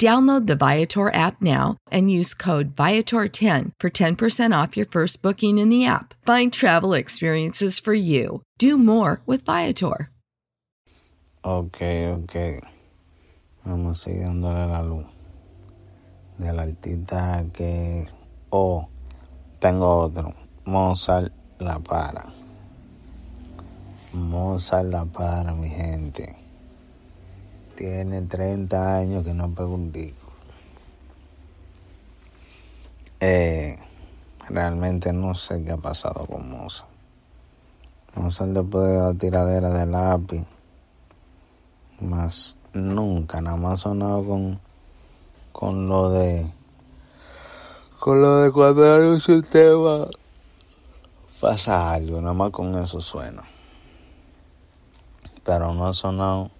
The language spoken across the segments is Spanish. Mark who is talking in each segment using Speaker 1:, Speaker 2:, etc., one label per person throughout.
Speaker 1: Download the Viator app now and use code Viator10 for 10% off your first booking in the app. Find travel experiences for you. Do more with Viator.
Speaker 2: Ok, ok. Vamos a seguir la luz. De la artista que. Oh, tengo otro. Mozart La Para. Mozart La Para, mi gente. Tiene 30 años que no pega un disco. Eh, realmente no sé qué ha pasado con Mozart. Mozart después de la tiradera de lápiz, más nunca, nada más sonado con, con lo de, con lo de cuando anuncia un tema, pasa algo, nada más con eso suena. Pero no ha sonado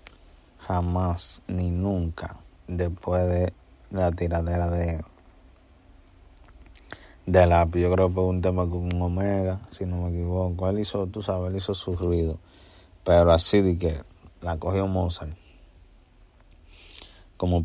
Speaker 2: jamás ni nunca después de la tiradera de de lápiz. Yo creo que fue un tema con Omega, si no me equivoco. Él hizo, tú sabes, él hizo su ruido. Pero así de que la cogió Mozart. Como